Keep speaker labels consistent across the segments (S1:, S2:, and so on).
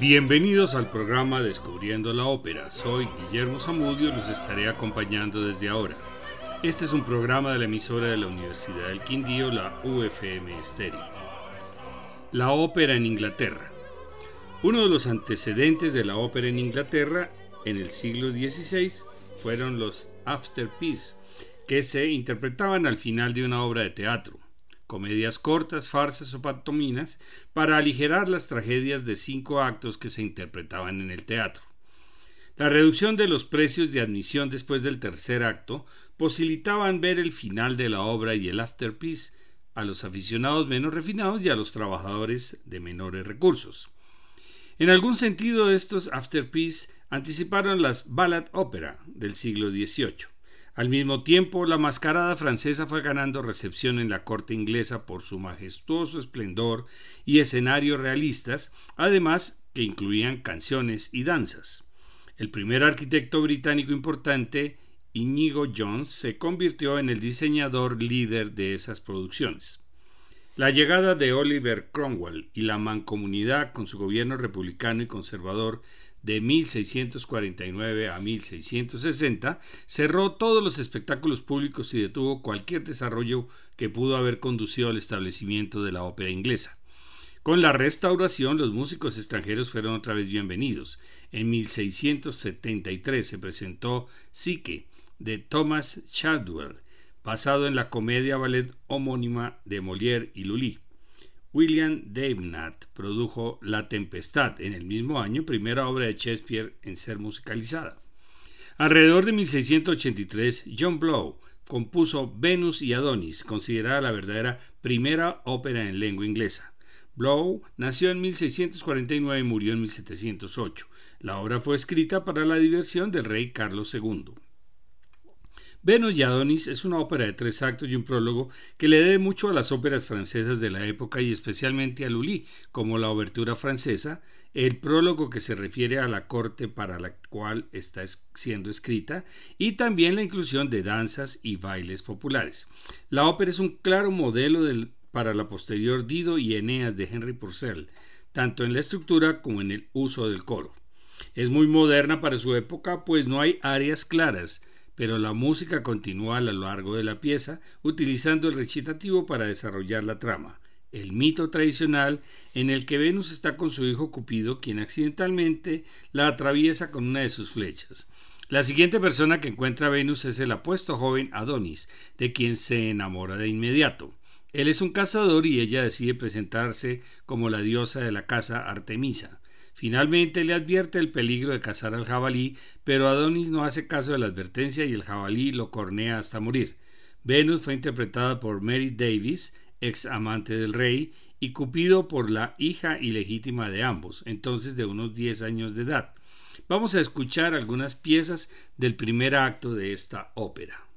S1: Bienvenidos al programa Descubriendo la Ópera. Soy Guillermo Zamudio y los estaré acompañando desde ahora. Este es un programa de la emisora de la Universidad del Quindío, la UFM Estéreo. La ópera en Inglaterra. Uno de los antecedentes de la ópera en Inglaterra en el siglo XVI fueron los afterpiece, que se interpretaban al final de una obra de teatro comedias cortas, farsas o pantominas, para aligerar las tragedias de cinco actos que se interpretaban en el teatro. La reducción de los precios de admisión después del tercer acto posibilitaban ver el final de la obra y el afterpiece a los aficionados menos refinados y a los trabajadores de menores recursos. En algún sentido, estos afterpiece anticiparon las ballad opera del siglo XVIII. Al mismo tiempo, la mascarada francesa fue ganando recepción en la corte inglesa por su majestuoso esplendor y escenarios realistas, además que incluían canciones y danzas. El primer arquitecto británico importante, Inigo Jones, se convirtió en el diseñador líder de esas producciones. La llegada de Oliver Cromwell y la mancomunidad con su gobierno republicano y conservador de 1649 a 1660, cerró todos los espectáculos públicos y detuvo cualquier desarrollo que pudo haber conducido al establecimiento de la ópera inglesa. Con la restauración, los músicos extranjeros fueron otra vez bienvenidos. En 1673 se presentó Psyche de Thomas Chadwell, basado en la comedia ballet homónima de Molière y Lully. William Davenant produjo La Tempestad en el mismo año, primera obra de Shakespeare en ser musicalizada. Alrededor de 1683, John Blow compuso Venus y Adonis, considerada la verdadera primera ópera en lengua inglesa. Blow nació en 1649 y murió en 1708. La obra fue escrita para la diversión del rey Carlos II. Venus y Adonis es una ópera de tres actos y un prólogo que le debe mucho a las óperas francesas de la época y especialmente a Lully, como la obertura francesa, el prólogo que se refiere a la corte para la cual está siendo escrita y también la inclusión de danzas y bailes populares. La ópera es un claro modelo para la posterior Dido y Eneas de Henry Purcell, tanto en la estructura como en el uso del coro. Es muy moderna para su época, pues no hay áreas claras, pero la música continúa a lo largo de la pieza utilizando el recitativo para desarrollar la trama, el mito tradicional en el que Venus está con su hijo Cupido, quien accidentalmente la atraviesa con una de sus flechas. La siguiente persona que encuentra a Venus es el apuesto joven Adonis, de quien se enamora de inmediato. Él es un cazador y ella decide presentarse como la diosa de la casa Artemisa. Finalmente le advierte el peligro de cazar al jabalí, pero Adonis no hace caso de la advertencia y el jabalí lo cornea hasta morir. Venus fue interpretada por Mary Davis, ex amante del rey, y Cupido por la hija ilegítima de ambos, entonces de unos 10 años de edad. Vamos a escuchar algunas piezas del primer acto de esta ópera.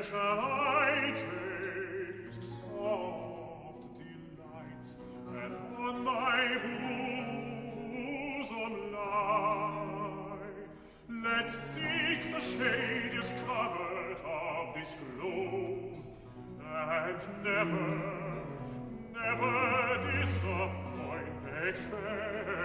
S2: Menschheit ist
S3: so oft and on my bosom lie. Let's seek the shade covered of this globe and never, never disappoint expect.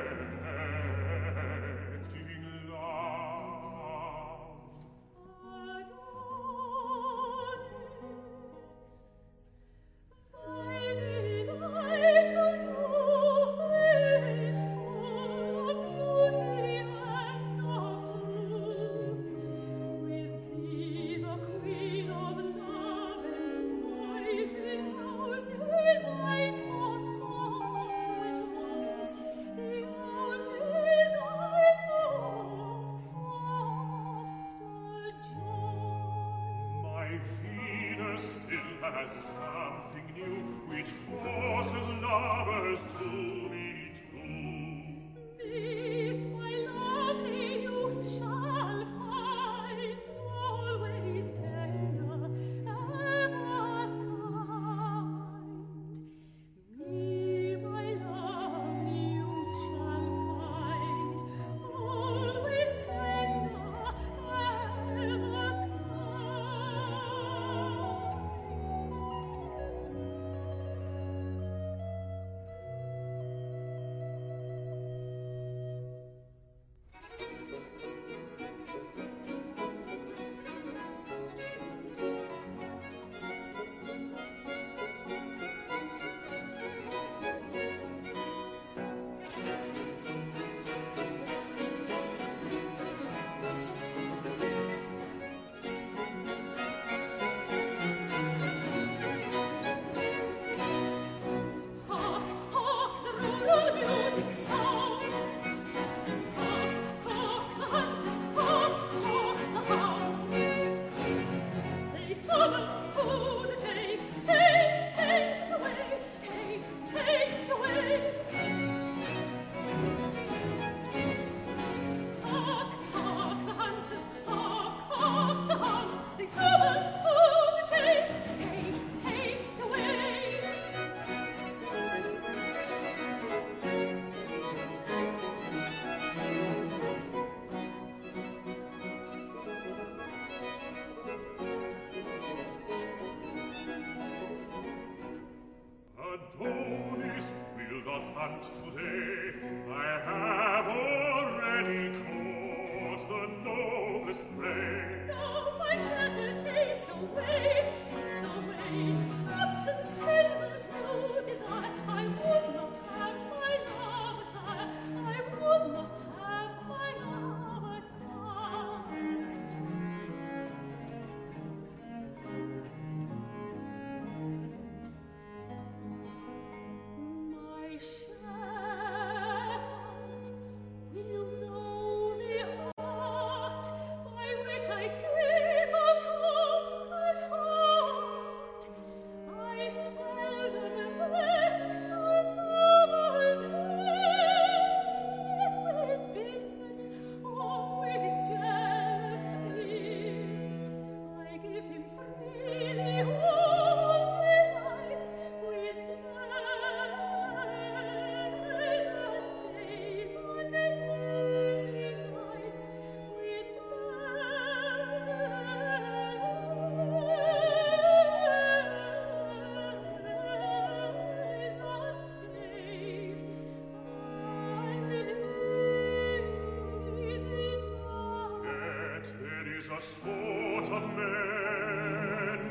S3: Scoten men,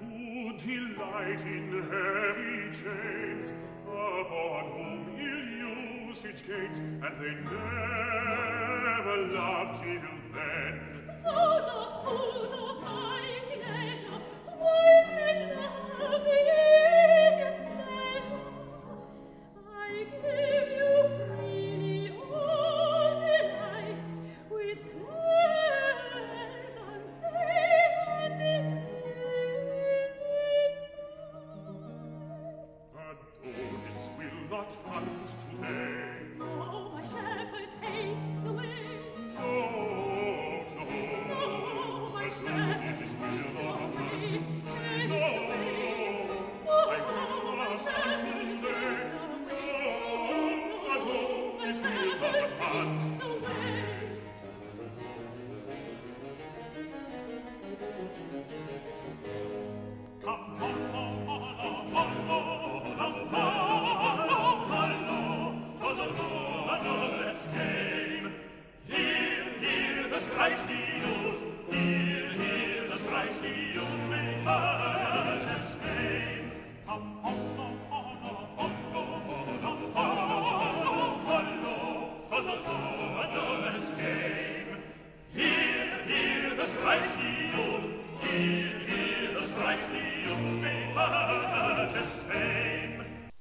S3: who delight in heavy chains, upon whom ill usage gains, and they never love to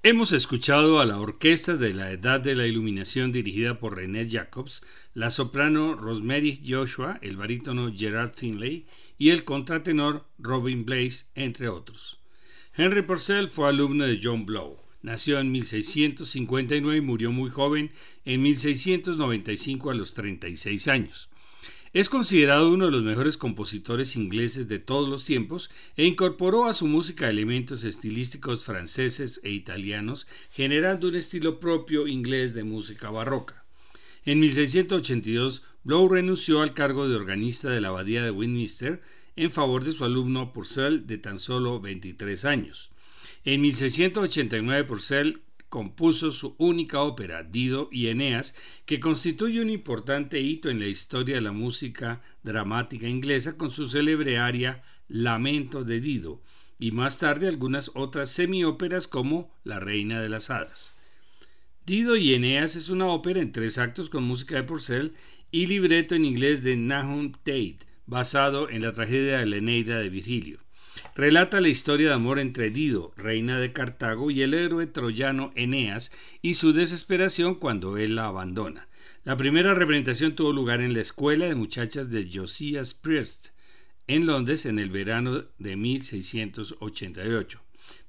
S1: Hemos escuchado a la Orquesta de la Edad de la Iluminación dirigida por René Jacobs, la soprano Rosemary Joshua, el barítono Gerard Finlay y el contratenor Robin Blaze, entre otros. Henry Purcell fue alumno de John Blow. Nació en 1659 y murió muy joven en 1695 a los 36 años. Es considerado uno de los mejores compositores ingleses de todos los tiempos e incorporó a su música elementos estilísticos franceses e italianos, generando un estilo propio inglés de música barroca. En 1682, Blow renunció al cargo de organista de la abadía de Westminster en favor de su alumno Purcell de tan solo 23 años. En 1689 Purcell compuso su única ópera, Dido y Eneas, que constituye un importante hito en la historia de la música dramática inglesa con su célebre aria Lamento de Dido, y más tarde algunas otras semióperas como La Reina de las Hadas. Dido y Eneas es una ópera en tres actos con música de Purcell y libreto en inglés de Nahum Tate, basado en la tragedia de la Eneida de Virgilio. Relata la historia de amor entre Dido, reina de Cartago, y el héroe troyano Eneas y su desesperación cuando él la abandona. La primera representación tuvo lugar en la escuela de muchachas de Josias Priest, en Londres, en el verano de 1688.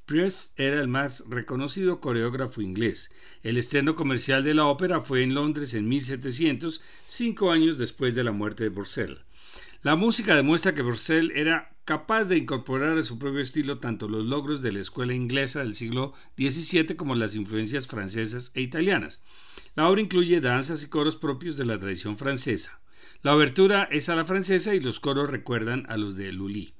S1: Priest era el más reconocido coreógrafo inglés. El estreno comercial de la ópera fue en Londres en 1700, cinco años después de la muerte de Purcell. La música demuestra que Purcell era capaz de incorporar a su propio estilo tanto los logros de la escuela inglesa del siglo XVII como las influencias francesas e italianas. La obra incluye danzas y coros propios de la tradición francesa. La obertura es a la francesa y los coros recuerdan a los de Lully.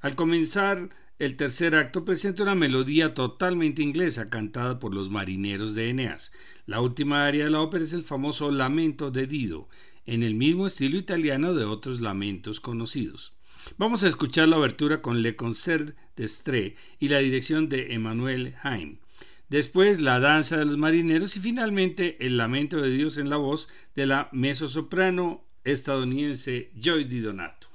S1: Al comenzar el tercer acto presenta una melodía totalmente inglesa cantada por los marineros de Eneas. La última área de la ópera es el famoso Lamento de Dido, en el mismo estilo italiano de otros lamentos conocidos. Vamos a escuchar la abertura con Le Concert d'Estrée y la dirección de Emmanuel Haim. Después la danza de los marineros y finalmente el lamento de Dios en la voz de la mezzosoprano estadounidense Joyce Di Donato.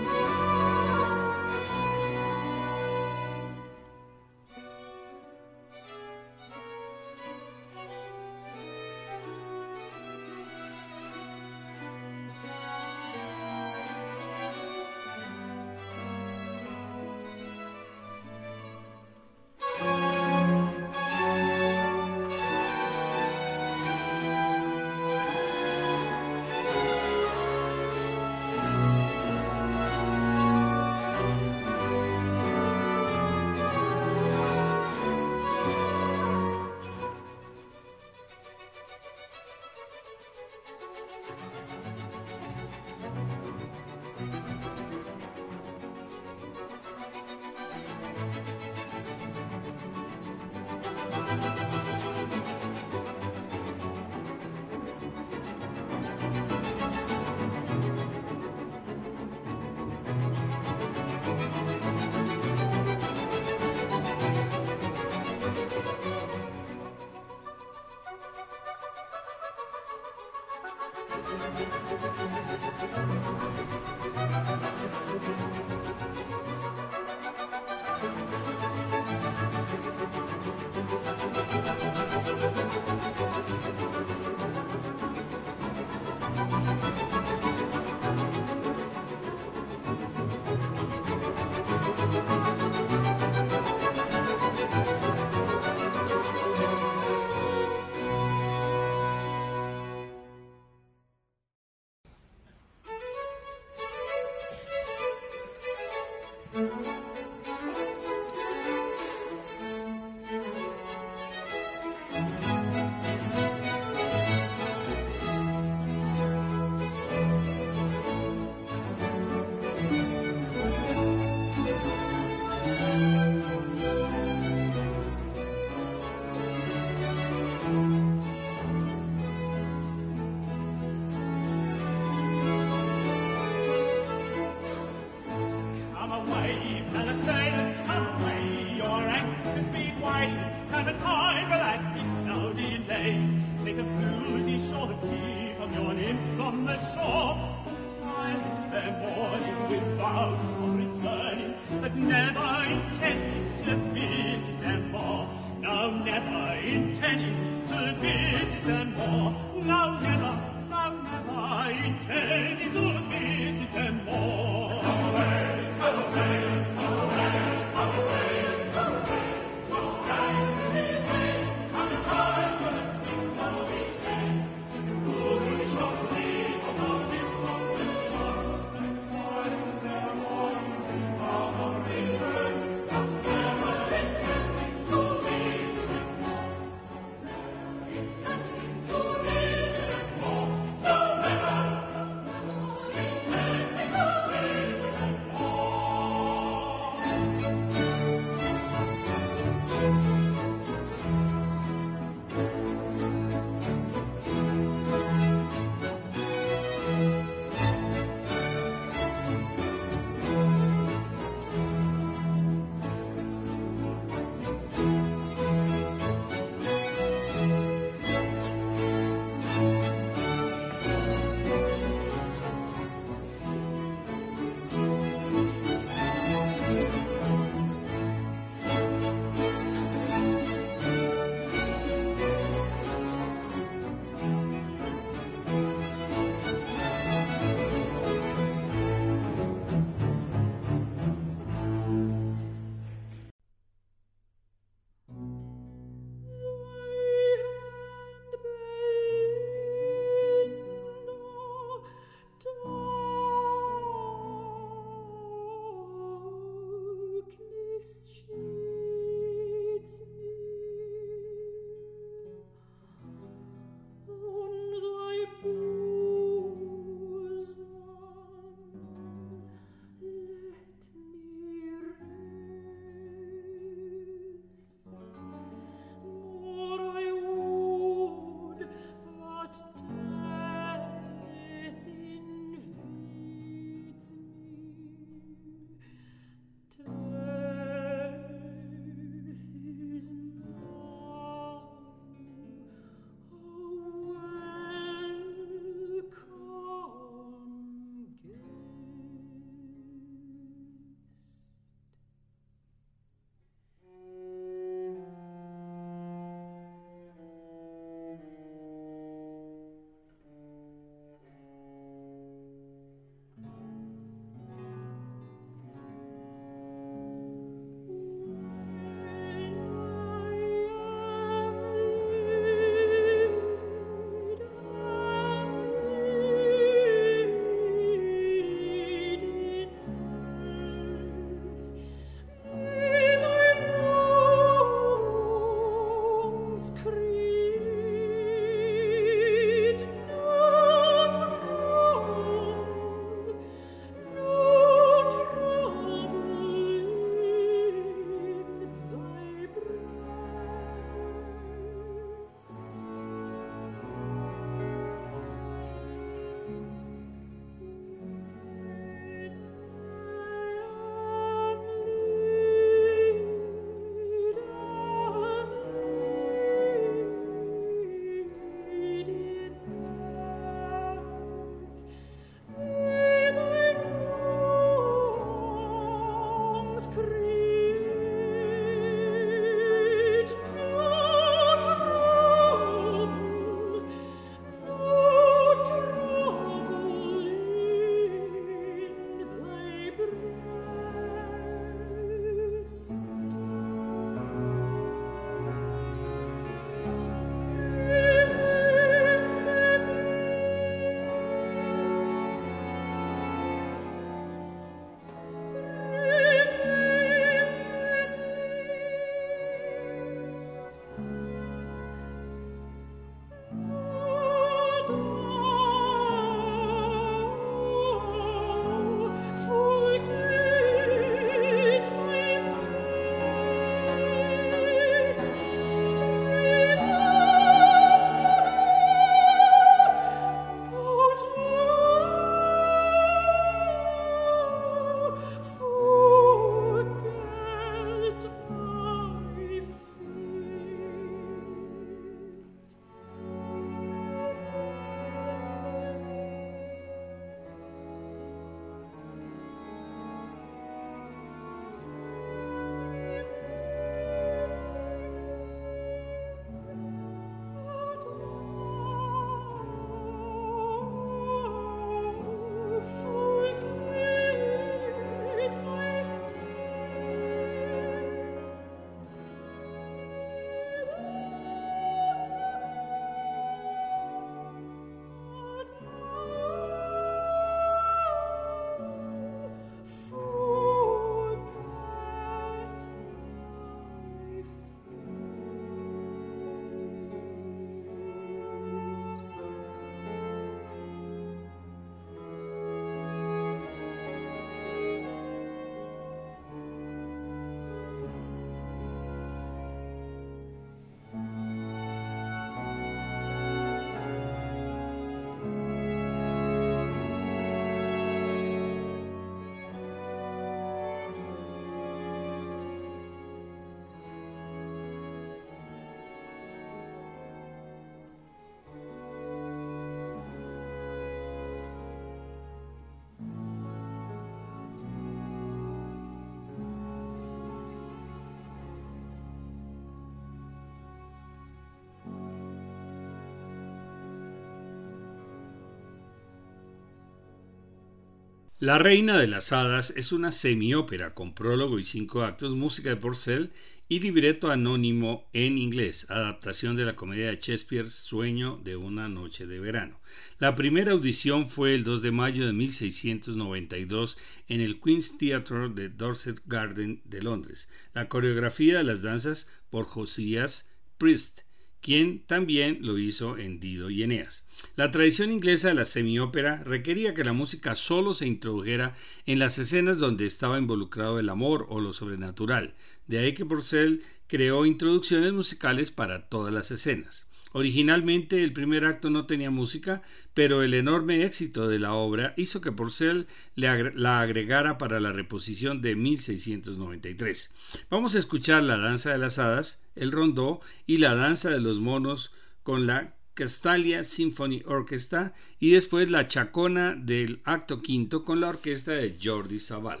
S1: La Reina de las Hadas es una semiópera con prólogo y cinco actos, música de Porcel y libreto anónimo en inglés, adaptación de la comedia de Shakespeare Sueño de una noche de verano. La primera audición fue el 2 de mayo de 1692 en el Queen's Theatre de Dorset Garden de Londres. La coreografía de las danzas por Josías Priest quien también lo hizo en Dido y Eneas. La tradición inglesa de la semiópera requería que la música solo se introdujera en las escenas donde estaba involucrado el amor o lo sobrenatural, de ahí que Purcell creó introducciones musicales para todas las escenas. Originalmente el primer acto no tenía música, pero el enorme éxito de la obra hizo que Porcel la agregara para la reposición de 1693. Vamos a escuchar la danza de las hadas, el rondó y la danza de los monos con la Castalia Symphony Orchestra y después la chacona del acto quinto con la orquesta de Jordi Zaval.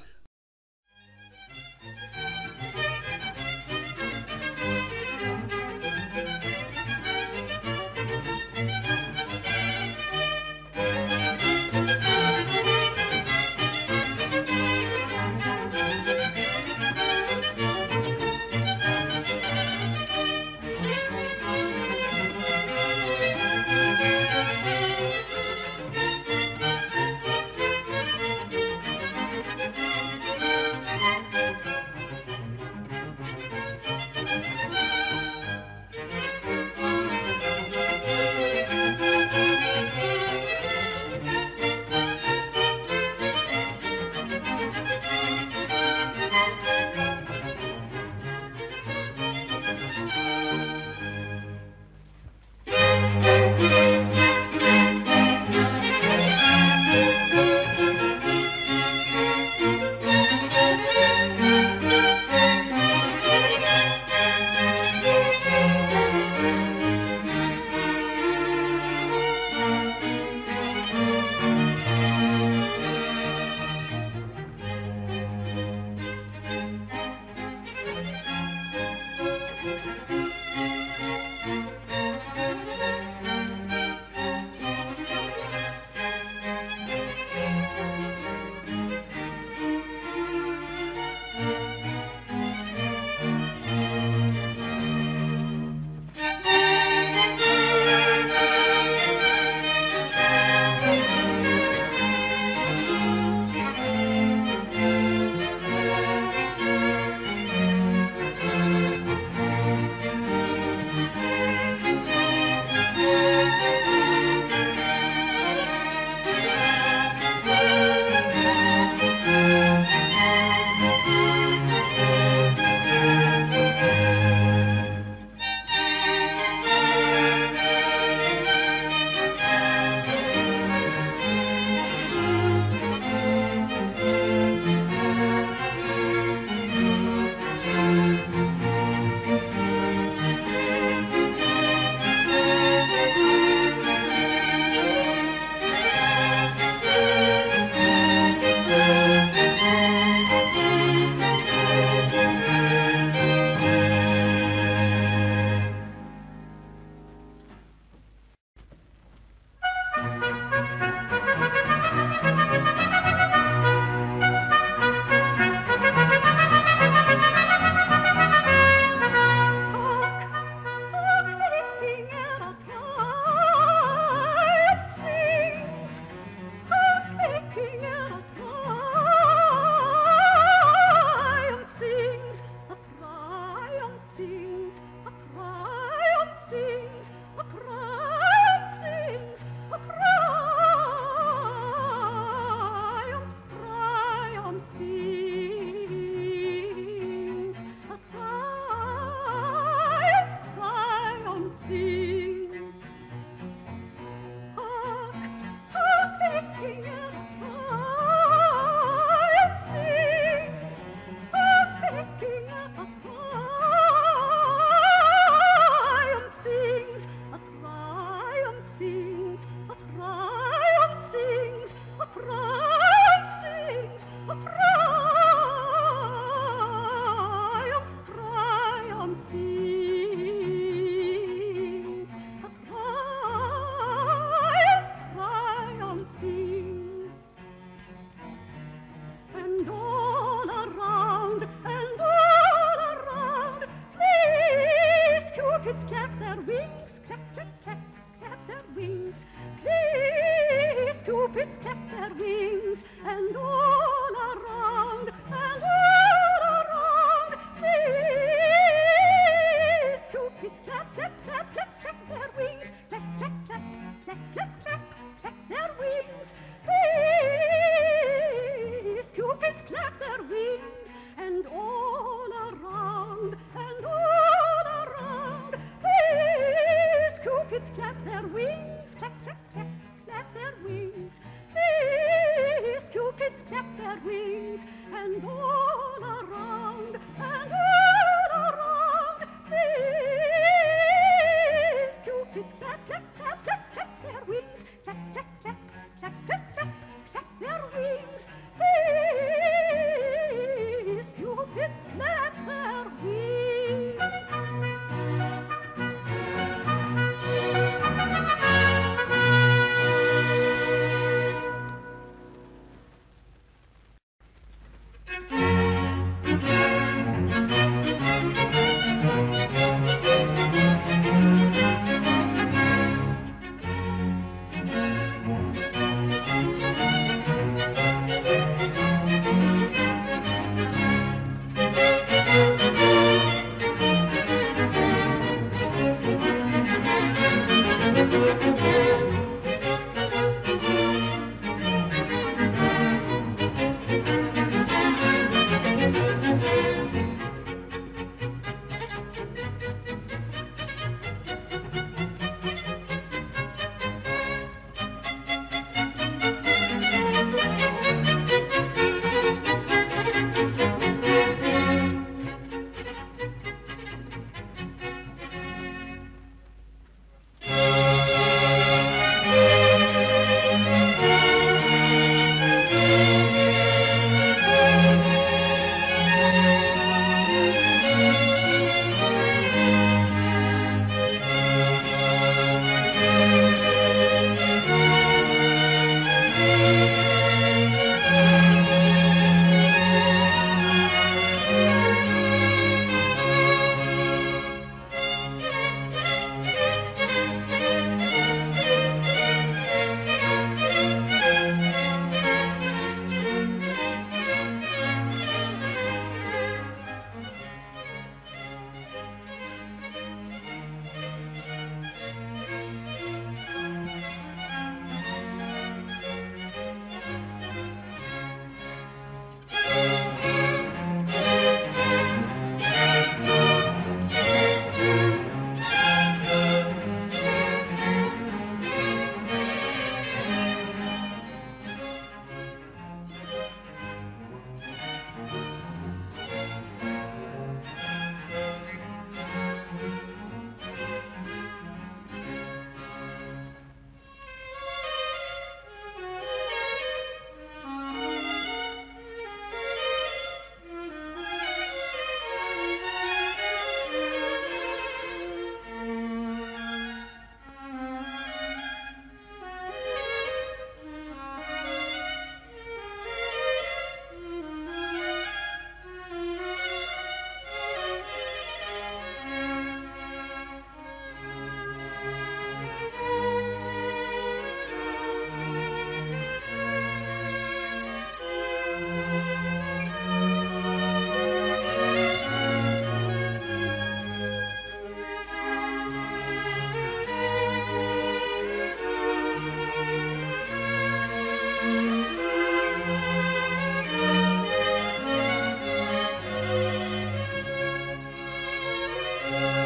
S1: Bye.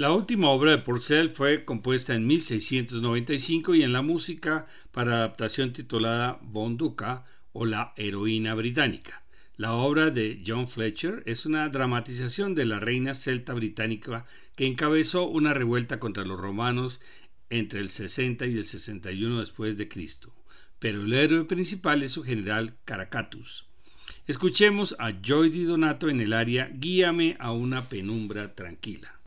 S2: La última obra de Purcell fue compuesta en 1695 y en la música para adaptación titulada Bonduca o La heroína británica. La obra de John Fletcher es una dramatización de la reina celta británica que encabezó una revuelta contra los romanos entre el 60 y el 61 después de Cristo. Pero el héroe principal es su general Caracatus. Escuchemos a Joyce Di Donato en el área Guíame a una penumbra tranquila.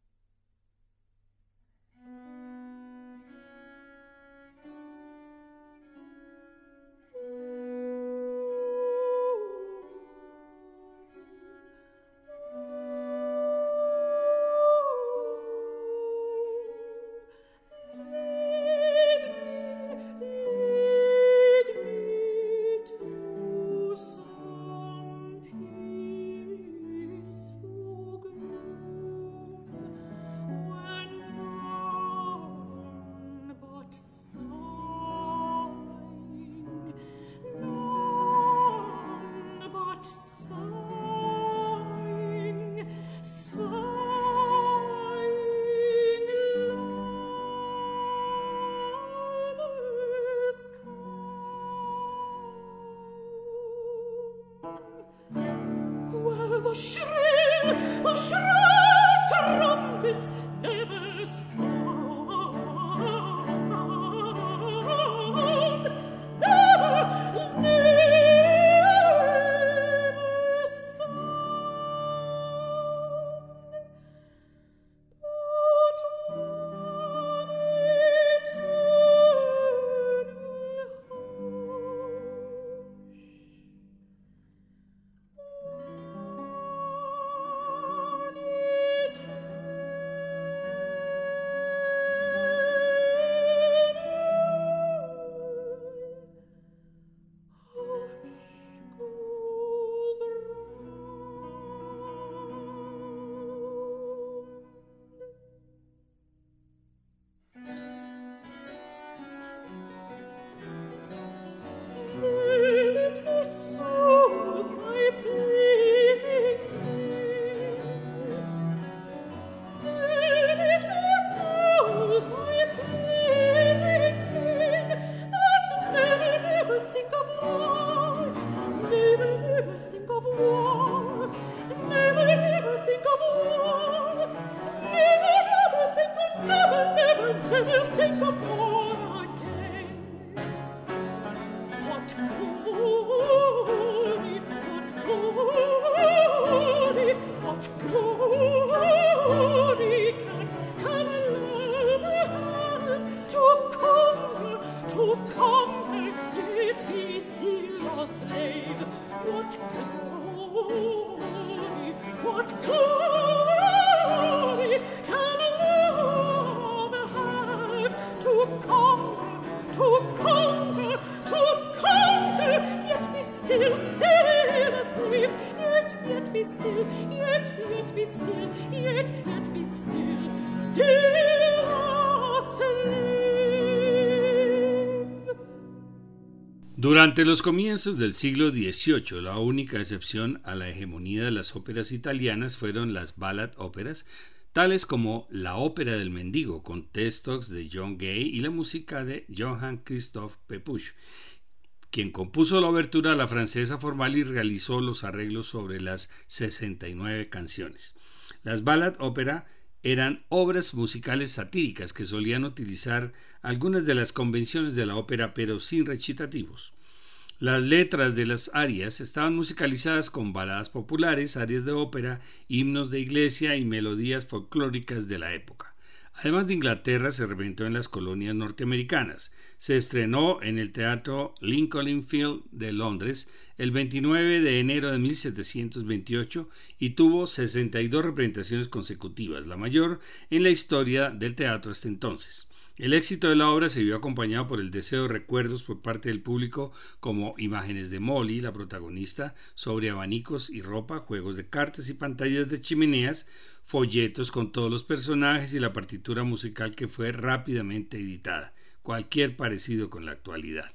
S2: Durante los comienzos del siglo XVIII, la única excepción a la hegemonía de las óperas italianas fueron las ballad óperas, tales como La ópera del mendigo, con textos de John Gay y la música de Johann Christoph Pepusch, quien compuso la obertura a la francesa formal y realizó los arreglos sobre las 69 canciones. Las ballad ópera eran obras musicales satíricas que solían utilizar algunas de las convenciones de la ópera pero sin recitativos. Las letras de las arias estaban musicalizadas con baladas populares, arias de ópera, himnos de iglesia y melodías folclóricas de la época. Además de Inglaterra, se reventó en las colonias norteamericanas. Se estrenó en el Teatro Lincoln Field de Londres el 29 de enero de 1728 y tuvo 62 representaciones consecutivas, la mayor en la historia del teatro hasta entonces. El éxito de la obra se vio acompañado por el deseo de recuerdos por parte del público como imágenes de Molly, la protagonista, sobre abanicos y ropa, juegos de cartas y pantallas de chimeneas, folletos con todos los personajes y la partitura musical que fue rápidamente editada, cualquier parecido con la actualidad.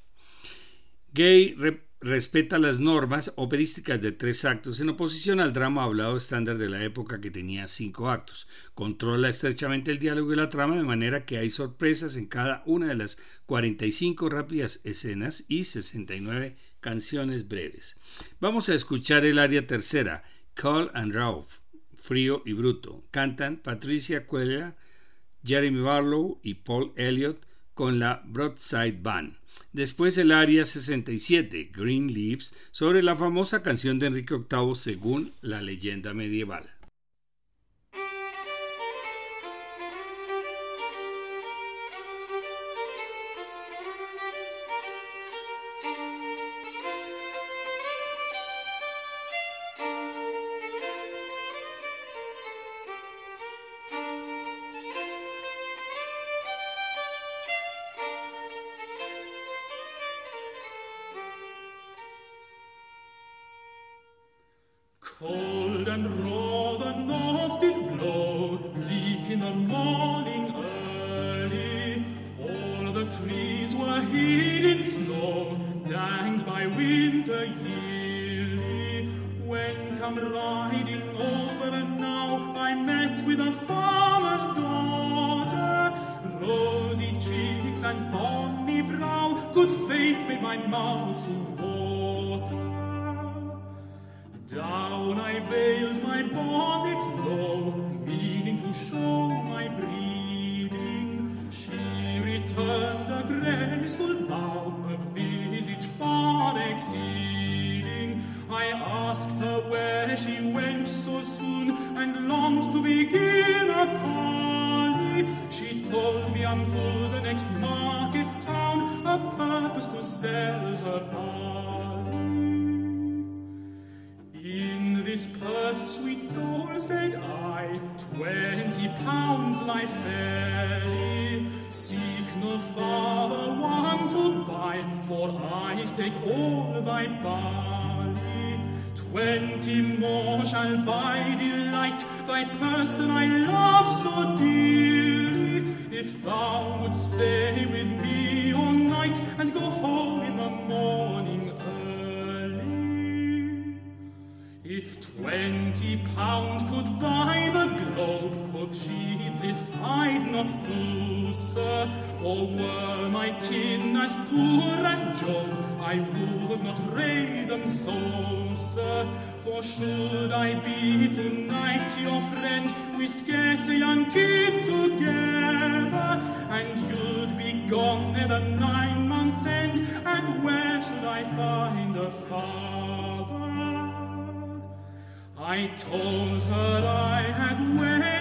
S2: Gay
S1: respeta las normas operísticas de tres actos en oposición al drama hablado estándar de la época que tenía cinco actos. Controla estrechamente el diálogo y la trama de manera que hay sorpresas en cada una de las 45 rápidas escenas y 69 canciones breves. Vamos a escuchar el área tercera, Call and Ralph, Frío y Bruto. Cantan Patricia Cuella, Jeremy Barlow y Paul Elliott con la Broadside Band. Después el área 67, Green Leaves, sobre la famosa canción de Enrique VIII según la leyenda medieval.
S3: And raw the north did blow, bleak in the morning early. All the trees were hid in snow, danged by winter yearly. When come riding over now, I met with a farmer's daughter. Rosy cheeks and bonny brow, good faith made my mouth to All thy barley. Twenty more shall buy delight thy person I love so dearly. If thou wouldst stay with me all night and go home in the morning early. If twenty pound could buy she, this I'd not do, sir. Or were my kin as poor as Job, I would not raise 'em so, sir. For should I be tonight your friend, we'st get a young kid together, and you'd be gone at the nine months' end, and where should I find a father? I told her I had been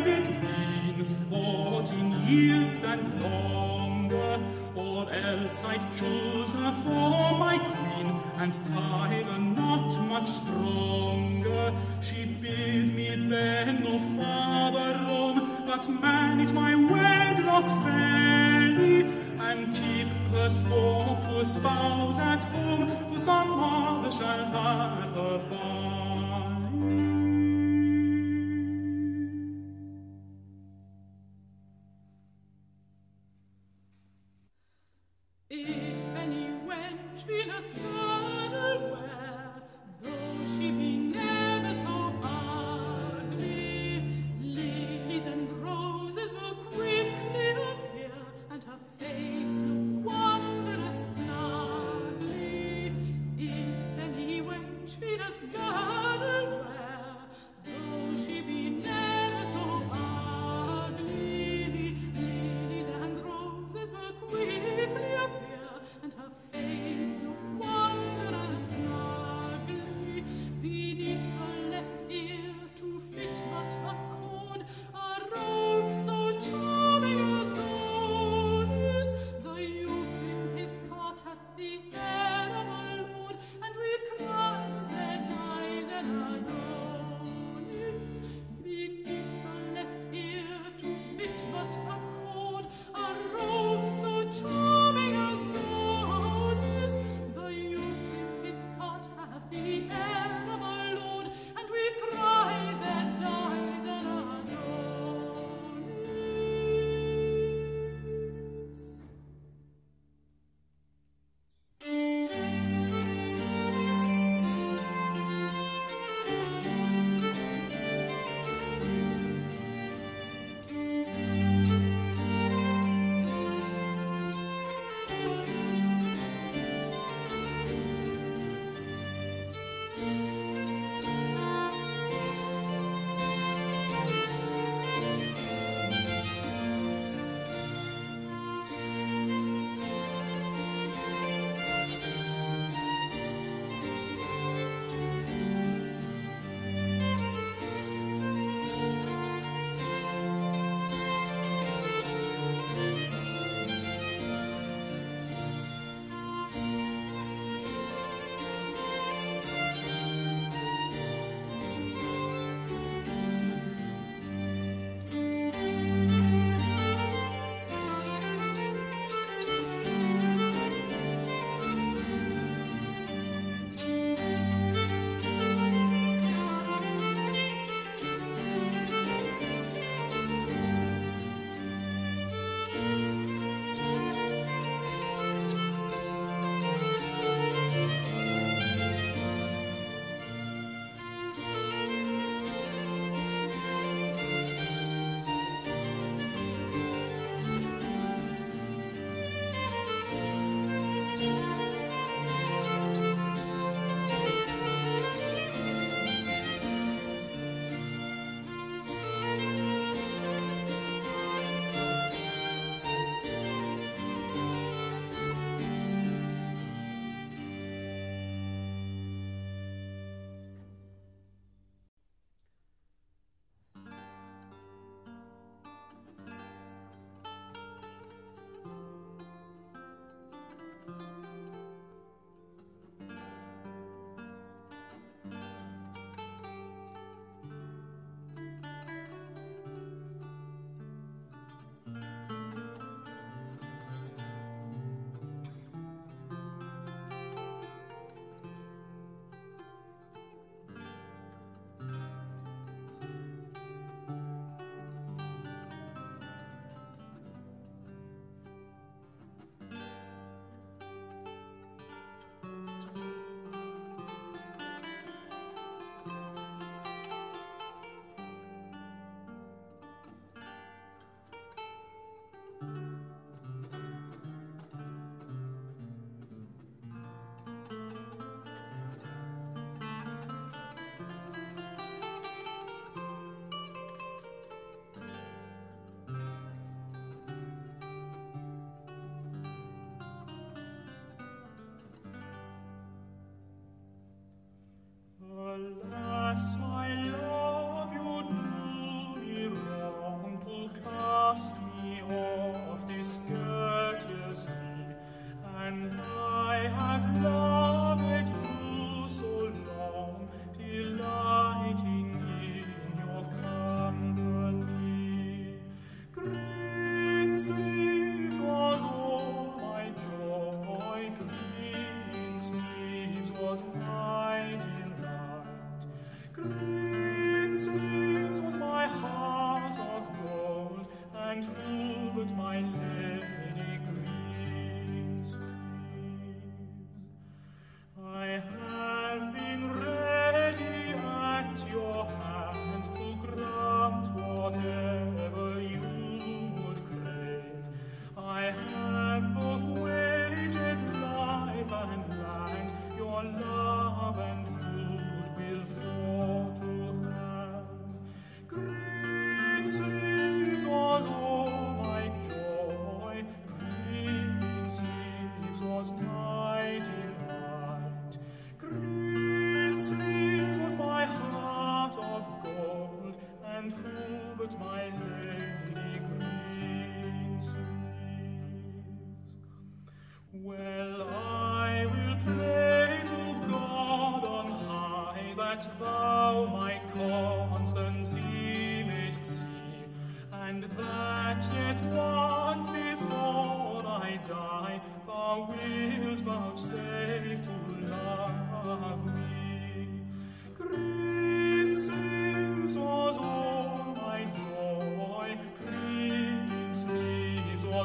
S3: fourteen years and longer, or else I'd choose her for my queen and tie the knot much stronger. She bid me then no farther roam, but manage my wedlock fairly and keep purse for poor spouse at home, for some other shall have her bar.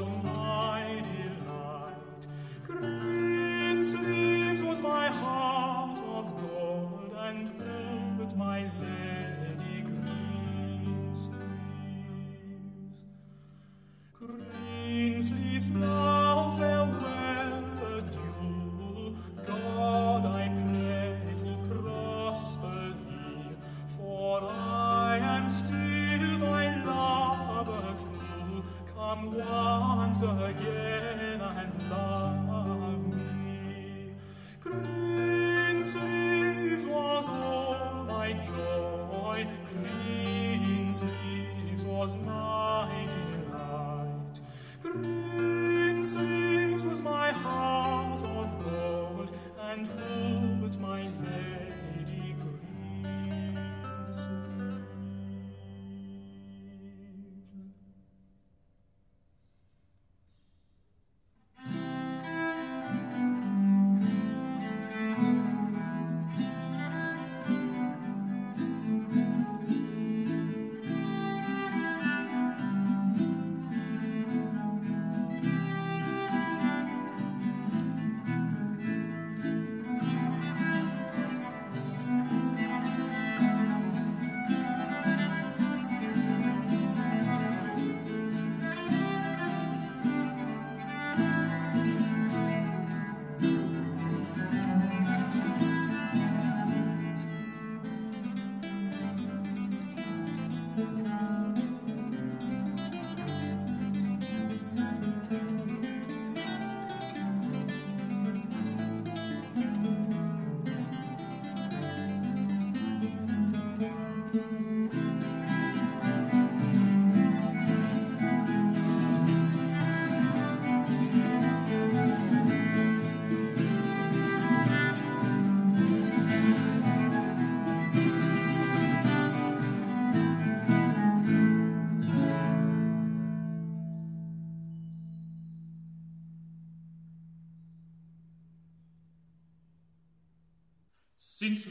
S3: was mine.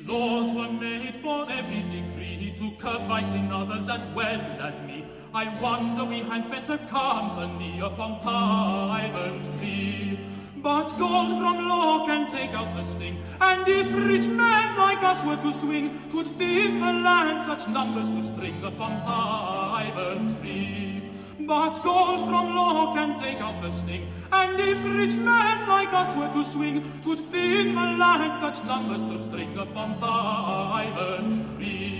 S3: Laws were made for every degree to curb vice in others as well as me, I wonder we had better company upon Tyburn tree. But gold from law can take out the sting, and if rich men like us were to swing, 'twould fill the land such numbers to string upon Tyburn tree. But gold from law can take out the sting, and if rich men like us were to swing, swing, 'twould fill the land such numbers to string upon Tyburn tree.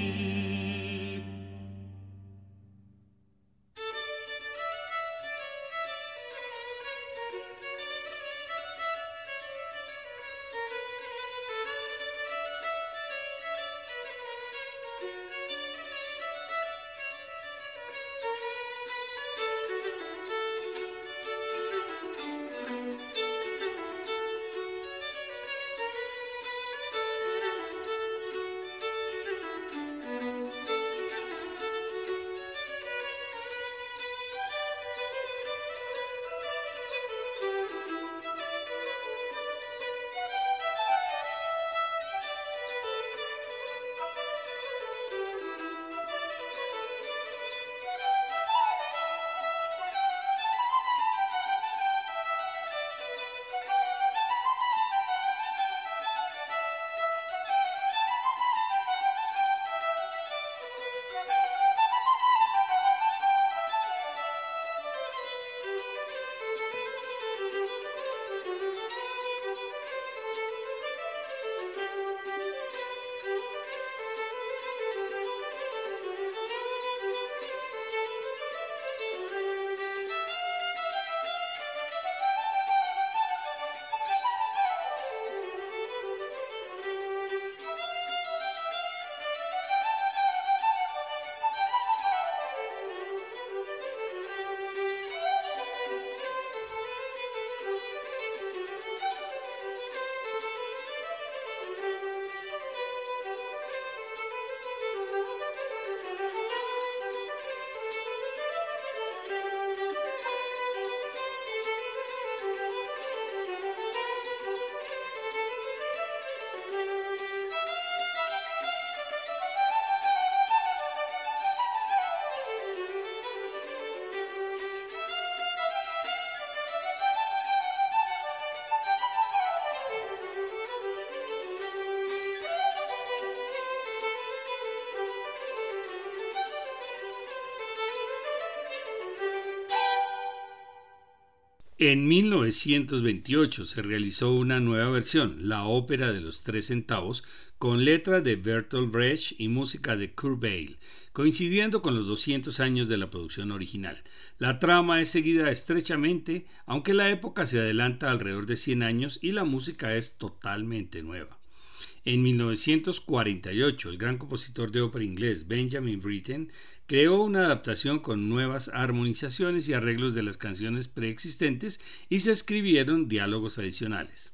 S1: En 1928 se realizó una nueva versión, la ópera de los tres centavos, con letra de Bertolt Brecht y música de Kurt coincidiendo con los 200 años de la producción original. La trama es seguida estrechamente, aunque la época se adelanta alrededor de 100 años y la música es totalmente nueva. En 1948, el gran compositor de ópera inglés Benjamin Britten creó una adaptación con nuevas armonizaciones y arreglos de las canciones preexistentes y se escribieron diálogos adicionales.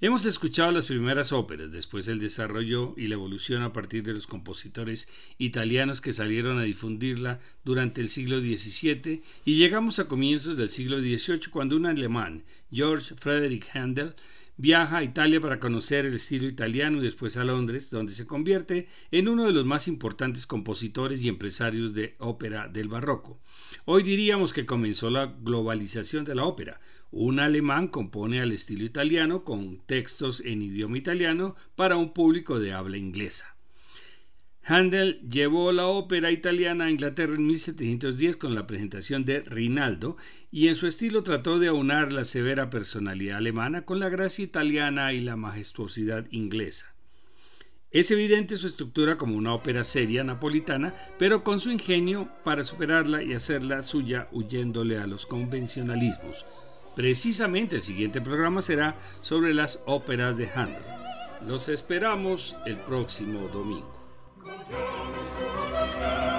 S1: Hemos escuchado las primeras óperas, después el desarrollo y la evolución a partir de los compositores italianos que salieron a difundirla durante el siglo XVII y llegamos a comienzos del siglo XVIII cuando un alemán, George Frederick Handel, Viaja a Italia para conocer el estilo italiano y después a Londres, donde se convierte en uno de los más importantes compositores y empresarios de ópera del barroco. Hoy diríamos que comenzó la globalización de la ópera. Un alemán compone al estilo italiano con textos en idioma italiano para un público de habla inglesa. Handel llevó la ópera italiana a Inglaterra en 1710 con la presentación de Rinaldo y en su estilo trató de aunar la severa personalidad alemana con la gracia italiana y la majestuosidad inglesa. Es evidente su estructura como una ópera seria napolitana, pero con su ingenio para superarla y hacerla suya huyéndole a los convencionalismos. Precisamente el siguiente programa será sobre las óperas de Handel. Los esperamos el próximo domingo. Christ.